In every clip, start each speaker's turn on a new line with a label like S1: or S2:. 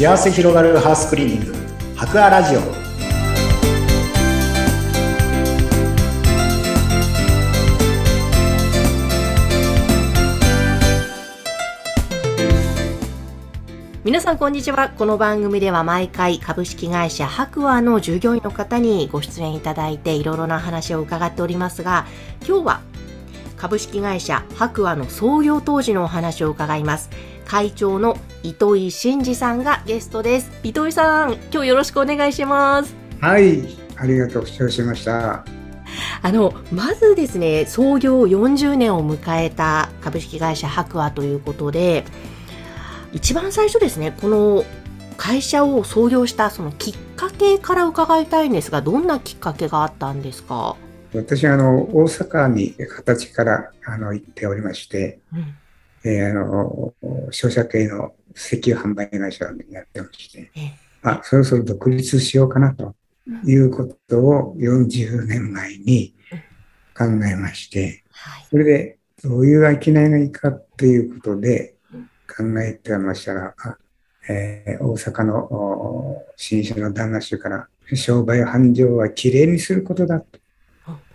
S1: 幸せ広がるハウスクリーニング博アラジオ
S2: 皆さんこんにちは。この番組では毎回株式会社白亜の従業員の方にご出演いただいていろいろな話を伺っておりますが、今日は株式会社白亜の創業当時のお話を伺います。会長の糸井真二さんがゲストです。糸井さん、今日よろしくお願いします。
S3: はい、ありがとう、承知しました。
S2: あの、まずですね、創業40年を迎えた株式会社白亜ということで、一番最初ですね、この会社を創業したそのきっかけから伺いたいんですが、どんなきっかけがあったんですか？
S3: 私はあの大阪に形からあの行っておりまして、
S2: うん。
S3: えーあの商社系の石油販売会社をやってまして、
S2: ええ
S3: あ、そろそろ独立しようかなということを40年前に考えまして、
S2: はい。
S3: それでどういう商いがいいかっていうことで考えてましたら、あえー大阪のお新種の旦那衆から商売繁盛はきれいにすることだと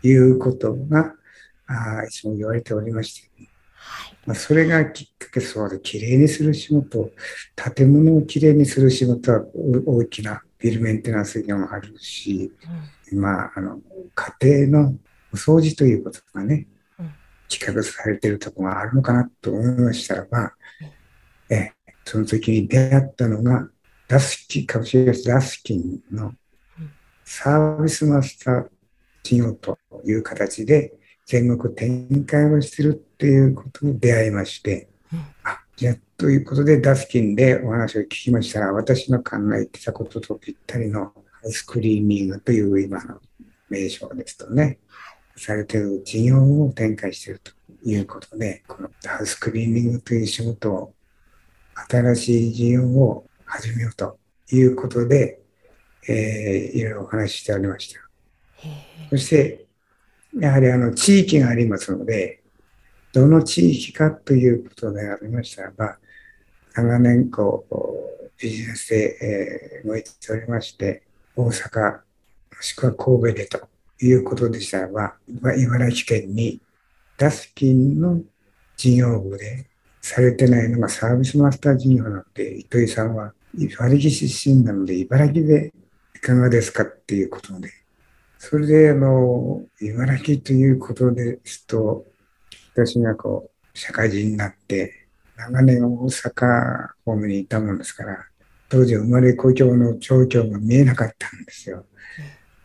S3: いうことがあーいつも言われておりまして、
S2: はい。
S3: まあ、それがきっかけそうで、きれいにする仕事、建物をきれいにする仕事はお大きなビルメンテナンス業もあるし、まあ、あの、家庭のお掃除ということがね
S2: うん、
S3: 企画されているところがあるのかなと思いましたらば、え、その時に出会ったのが、ダスキン、株式会社ダスキンのサービスマスター事業という形で全国展開をしているっていうことに出会いまして
S2: うん、
S3: あ、じゃあ、ということでダスキンでお話を聞きましたら、私の考えてたこととぴったりのハウスクリーニングという今の名称ですとね、されてる事業を展開しているということで、このハウスクリーニングという仕事を、新しい事業を始めようということで、えーいろいろお話ししておりました。そして、やはりあの地域がありますので、どの地域かということでありましたらば、長年こうビジネスで、えー動いておりまして、大阪、もしくは神戸でということでしたらば、茨城県にダスキンの事業部でされてないのがサービスマスター事業なので、糸井さんは茨城出身なので、茨城でいかがですかっていうことで、それで、あの、茨城ということですと、私がこう、社会人になって、長年大阪方面にいたもんですから、当時生まれ故郷の状況が見えなかったんですよ。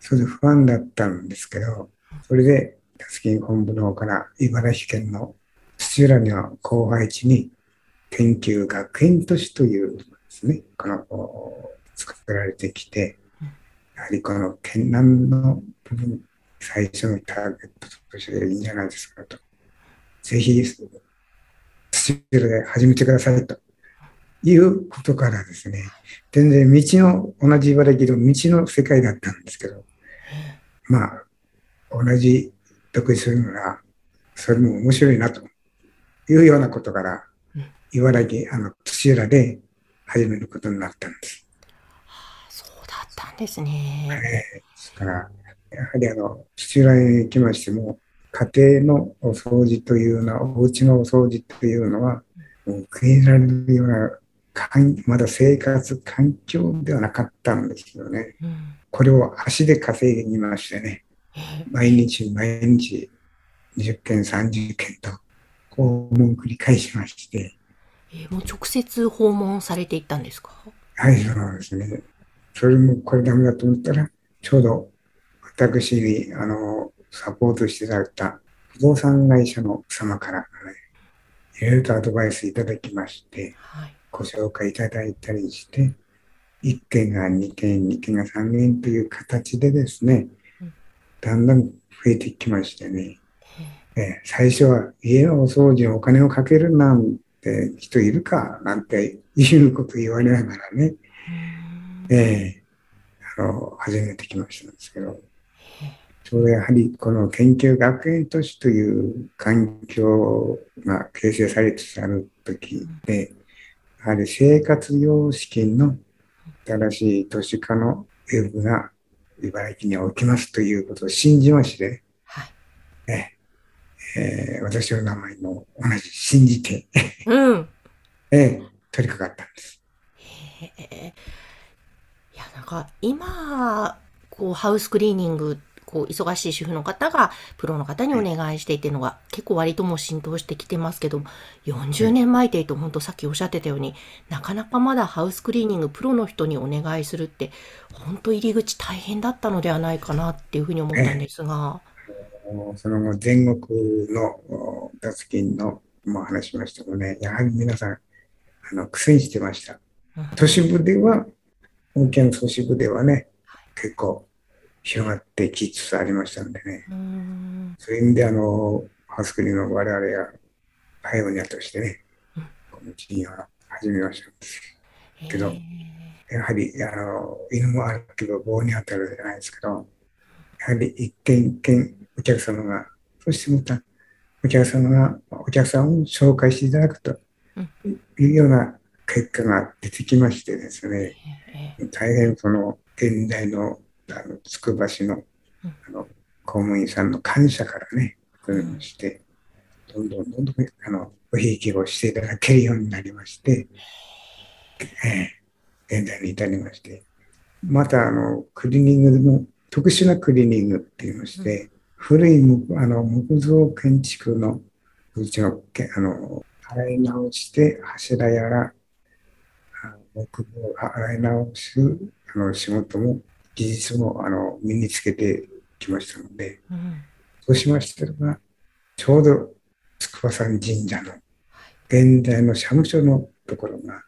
S3: それで不安だったんですけど、それで、タスキン本部の方から茨城県の土浦には郊外地に研究学園都市というですね、この、作られてきて、やはりこの県南の部分、最初のターゲットとしていいんじゃないですかと。ぜひ、土浦で始めてくださいということからですね、全然道の、同じ茨城の道の世界だったんですけど、まあ、同じ独立するのが、それも面白いなというようなことから、茨城、あの、土浦で始めることになったんです。
S2: ですね。
S3: ですから、やはりあの、土浦へ行きましても、家庭のお掃除というのは、お家のお掃除というのは、もう受け入れられるような、環まだ生活環境ではなかったんですよね。
S2: うん
S3: これを足で稼ぎましてね、
S2: え
S3: 毎日毎日20件、30件と訪問を繰り返しまして、
S2: えもう直接訪問されていったんですか？
S3: はい、そうですね。それもこれダメだと思ったら、ちょうど私に、あの、サポートしていただいた不動産会社の様から、ね、いろいろとアドバイスいただきまして、
S2: はい。
S3: ご紹介いただいたりして、1件が2件、2件が3件という形でですね
S2: うん、
S3: だんだん増えてきましてね、
S2: え
S3: え。え最初は家のお掃除にお金をかけるなんて人いるかなんていうこと言われながらね、
S2: うん
S3: ええあの、始めてきましたんですけど、ちょうどやはりこの研究学園都市という環境が形成されつつある時で、やはり生活様式の新しい都市化のウェブが茨城には起きますということを信じまして、
S2: はい。
S3: ええー私の名前も同じ信じて、
S2: うん。
S3: ええ取り掛かったんです。
S2: へなんか、今、こう、ハウスクリーニング、こう、忙しい主婦の方が、プロの方にお願いしていてるのが、結構割ともう浸透してきてますけど、40年前って言うと、本当さっきおっしゃってたように、なかなかまだハウスクリーニング、プロの人にお願いするって、本当入り口大変だったのではないかなっていうふうに思ったんですが、
S3: その後、全国のお脱金のも話しましたので、やはり皆さん、あの苦戦してました。
S2: うん。
S3: 都市部では、大きな都市部ではね、結構広がってきつつありましたのでね、
S2: う
S3: そういう意味で、あの、ハウスクリの我々がパイオニアとしてね
S2: うん、
S3: この事業を始めました。けどやはり、あの、犬も歩けば棒に当たるじゃないですけど、やはり一軒一軒お客様が、そしてまたお客様が、お客さんを紹介していただくというような結果が出てきましてですね、大変その現代のあのつくば市の
S2: うん。
S3: あの公務員さんの感謝からね、して、どんどんどんどんあのおひいきをしていただけるようになりまして、えー現在に至りまして、またあのクリーニングでも特殊なクリーニングって言いまして、古い木あの木造建築のうちのけあの洗い直して柱やらあ木工を洗い直すあの仕事も技術もあの身につけてきましたので、
S2: うん。
S3: そうしましたら、ちょうど筑波山神社の現在の社務所のところが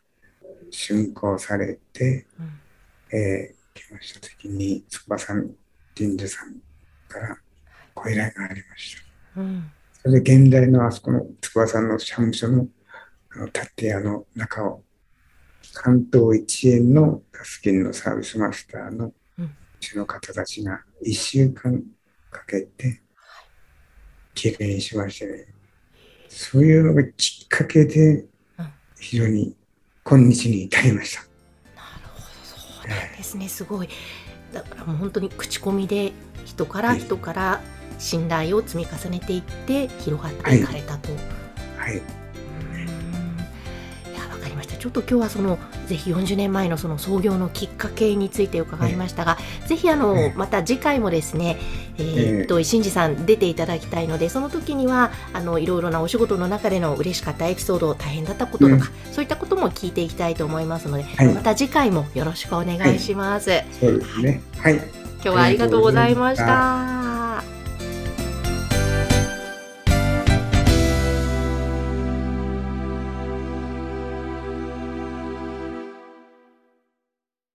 S3: 竣工されて、
S2: うん。
S3: えー来ましたときに筑波山神社さんからご依頼がありました。
S2: うん。
S3: それで現代のあそこの筑波山の社務所のあの建屋の中を関東一円のガス金のサービスマスターのう
S2: うん
S3: ちの方たちが1週間かけてきれいにしましてね、そういうのがきっかけで
S2: うん
S3: 非常に今日に至りました。
S2: なるほど、そうなんですね、すごい。だからもう本当に口コミで人から
S3: はい
S2: 人から信頼を積み重ねていって広がっていかれたと。
S3: はい、
S2: うーんい。ちょっと今日はそのぜひ40年前のその創業のきっかけについて伺いましたが、ぜひあの、
S3: ええ
S2: また次回もですね、えーっと新次さん出ていただきたいので、その時にはあのいろいろなお仕事の中での嬉しかったエピソード、大変だったこととか、そういったことも聞いていきたいと思いますので、
S3: はい。
S2: また次回もよろしくお願いします。
S3: そうですね。はい。
S2: 今日はありがとうございました。